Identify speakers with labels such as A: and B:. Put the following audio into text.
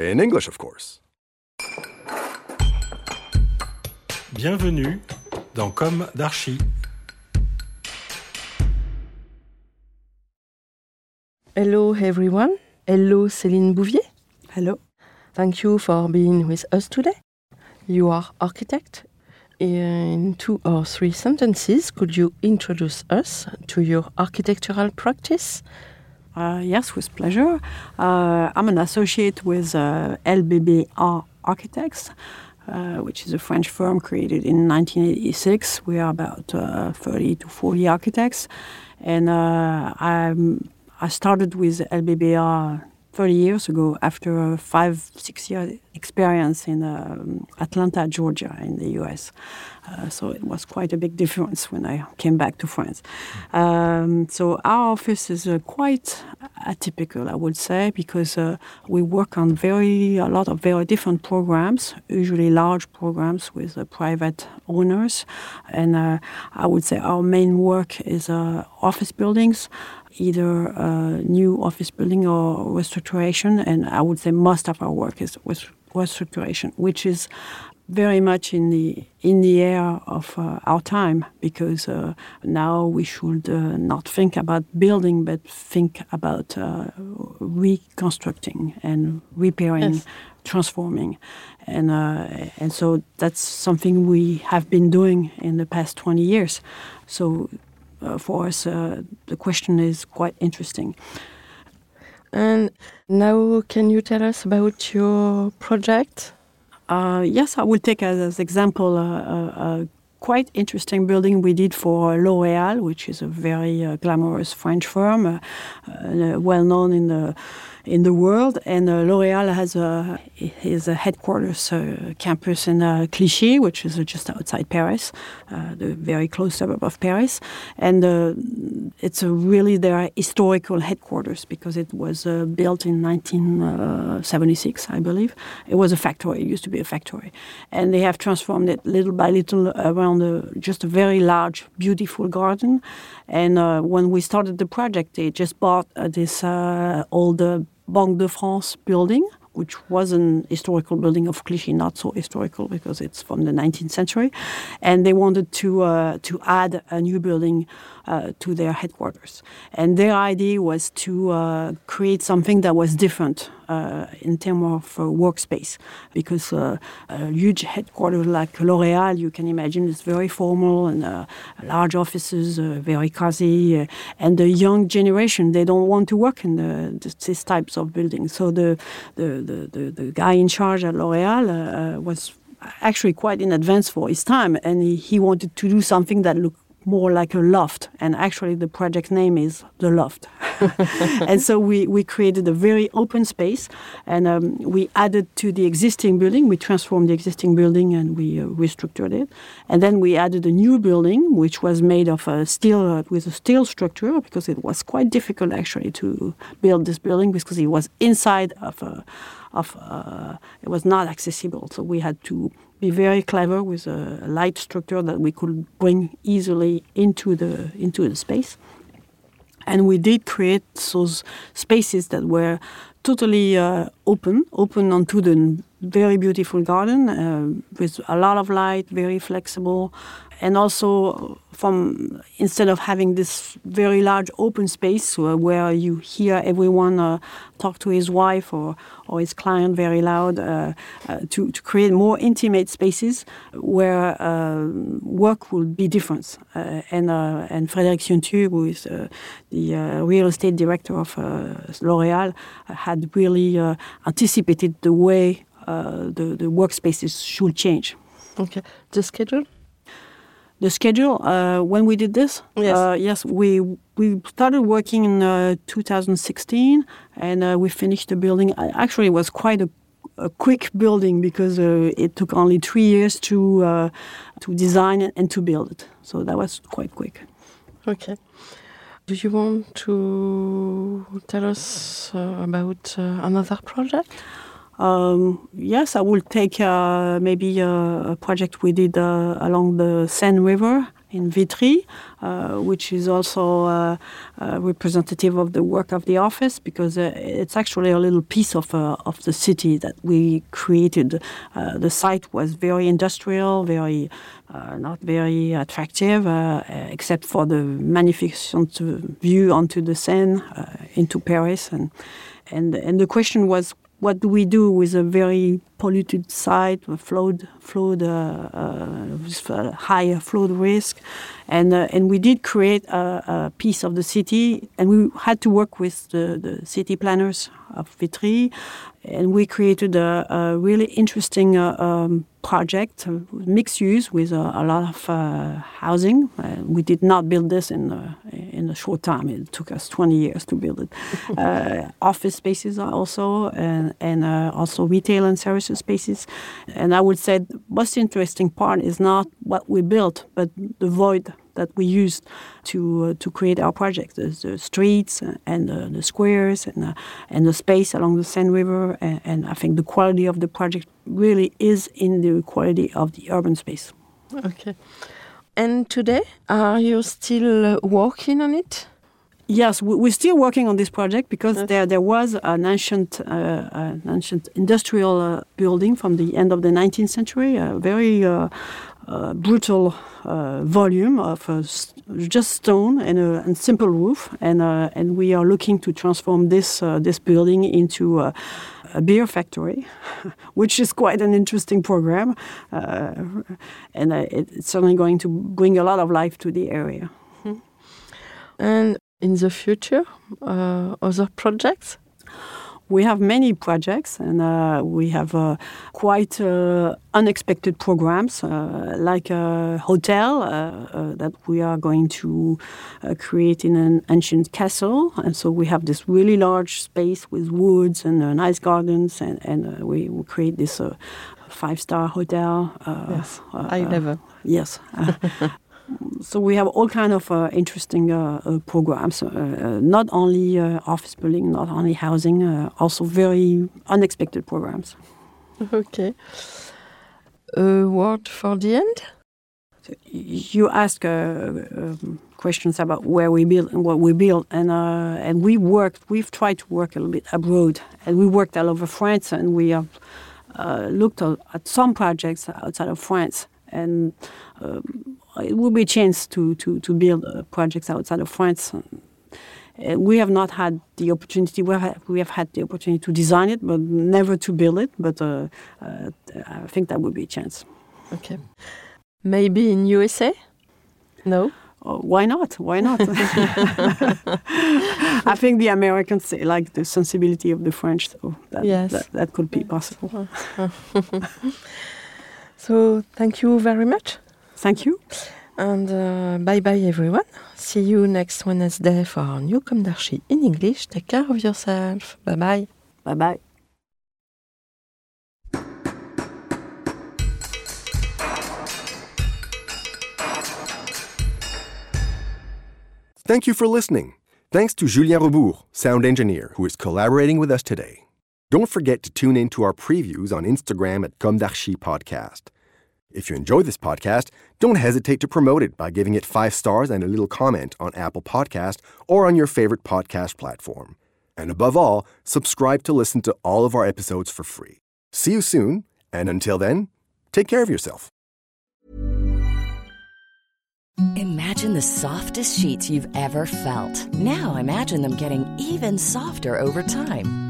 A: In English, of course.
B: Bienvenue dans Comme d'Archi.
C: Hello everyone. Hello Céline Bouvier.
D: Hello.
C: Thank you for being with us today. You are architect. In two or three sentences, could you introduce us to your architectural practice?
D: Uh, yes, with pleasure. Uh, I'm an associate with uh, LBBA Architects, uh, which is a French firm created in 1986. We are about uh, 30 to 40 architects. And uh, I started with LBBA 30 years ago after a five, six year experience in um, Atlanta, Georgia, in the US. Uh, so it was quite a big difference when I came back to France. Um, so our office is uh, quite atypical, I would say, because uh, we work on very a lot of very different programs, usually large programs with uh, private owners, and uh, I would say our main work is uh, office buildings. Either uh, new office building or restoration, and I would say most of our work is with restoration, which is very much in the in the air of uh, our time because uh, now we should uh, not think about building but think about uh, reconstructing and repairing
C: Yes.
D: transforming and uh, and so that's something we have been doing in the past 20 years so for us uh, the question is quite interesting
C: And now, can you tell us about your project?
D: Uh, yes, I will take as, as example uh, a, a quite interesting building we did for L'Oréal, which is a very uh, glamorous French firm, uh, uh, well known in the in the world. And uh, L'Oréal has a his uh, headquarters uh, campus in uh, Clichy, which is just outside Paris, the very close suburb of Paris. And it's a really their historical headquarters because it was built in 1976, I believe. It was a factory. It used to be a factory, and they have transformed it little by little around a, just a very large, beautiful garden. And uh, when we started the project, they just bought uh, this uh, old uh, Banque de France building, which was an historical building of Clichy, not so historical because it's from the 19th century, and they wanted to uh, to add a new building uh, to their headquarters. And their idea was to uh, create something that was different uh, in terms of uh, workspace, because uh, a huge headquarters like L'Oréal, you can imagine, is very formal and large offices, very cozy, and the young generation they don't want to work in the, these types of buildings. So the the, the, the, the guy in charge at L'Oréal uh, uh, was actually quite in advance for his time, and he, he wanted to do something that looked more like a loft. And actually, the project name is the loft. and so we, we created a very open space, and um, we added to the existing building. We transformed the existing building and we uh, restructured it, and then we added a new building which was made of a steel uh, with a steel structure because it was quite difficult actually to build this building because it was inside of a of uh, it was not accessible. So we had to be very clever with a light structure that we could bring easily into the into the space. And we did create those spaces that were totally uh, open, open onto the very beautiful garden uh, with a lot of light, very flexible, and also from instead of having this very large open space uh, where you hear everyone uh, talk to his wife or, or his client very loud, uh, uh to, to create more intimate spaces where uh, work will be different. And and Frédéric Siontu, who is the real estate director of L'Oréal, had really anticipated the way the, the workspaces should change.
C: Okay. The schedule?
D: The schedule uh, when we did this,
C: yes,
D: uh, yes, we we started working in uh, 2016, and uh, we finished the building. Actually, it was quite a, a quick building because uh, it took only three years to uh, to design and to build it. So that was quite quick.
C: Okay. Do you want to tell us about another project?
D: Um, yes, I will take uh, maybe a, a, project we did uh, along the Seine River in Vitry, uh, which is also uh, uh, representative of the work of the office because uh, it's actually a little piece of of the city that we created. the site was very industrial, very not very attractive, except for the magnificent view onto the Seine into Paris, and and and the question was what do we do with a very polluted site, a flood, flood, uh, uh, high flood risk, and uh, and we did create a, a, piece of the city, and we had to work with the, the city planners of Vitry, and we created a, a really interesting uh, um, project, uh, mixed use with a, a lot of uh, housing. Uh, we did not build this in uh, in a short time. It took us 20 years to build it. Uh, office spaces also, and, and also retail and services spaces. And I would say the most interesting part is not what we built, but the void that we used to uh, to create our project. The, the streets and the, the squares and uh, and the space along the Seine River. And, and, I think the quality of the project really is in the quality of the urban space.
C: Okay. And today, are you still uh, working on it?
D: Yes, we're still working on this project because there there was an ancient uh, an ancient industrial uh, building from the end of the 19th century, a very uh, uh, brutal uh, volume of uh, just stone and a and simple roof, and and we are looking to transform this this building into a beer factory, which is quite an interesting program, and it's certainly going to bring a lot of life to the area.
C: And in the future, other projects
D: we have many projects and uh, we have uh, quite uh, unexpected programs uh, like a hotel uh, uh, that we are going to create in an ancient castle. And so we have this really large space with woods and nice gardens and, and we, we, create this five star hotel.
C: yes, I never.
D: Yes. so we have all kind of uh, interesting uh, uh, programs, uh, uh, not only uh, office building, not only housing, also very unexpected programs.
C: Okay. A word for the end?
D: So you ask um, questions about where we build and what we build, and and we worked. We've tried to work a little bit abroad, and we worked all over France, and we have looked at some projects outside of France, and. Um, it will be a chance to, to, to build uh, projects outside of France. Uh, we have not had the opportunity. We have, we have had the opportunity to design it, but never to build it. But uh, uh, I think that would be a chance.
C: Okay. Maybe in USA? No.
D: Oh, why not? Why not? I think the Americans say, like the sensibility of the French, so that, yes. that, that could be possible.
C: so, thank you very much.
D: Thank you.
C: And uh, bye bye, everyone. See you next Wednesday for our new Comme d'Archi in English. Take care of yourself. Bye bye.
D: Bye bye.
A: Thank you for listening. Thanks to Julien Rebours, sound engineer, who is collaborating with us today. Don't forget to tune in to our previews on Instagram at Comme d'Archi Podcast. If you enjoy this podcast, don't hesitate to promote it by giving it five stars and a little comment on Apple Podcast or on your favorite podcast platform. And above all, subscribe to listen to all of our episodes for free. See you soon, and until then, take care of yourself.
E: Imagine the softest sheets you've ever felt. Now imagine them getting even softer over time.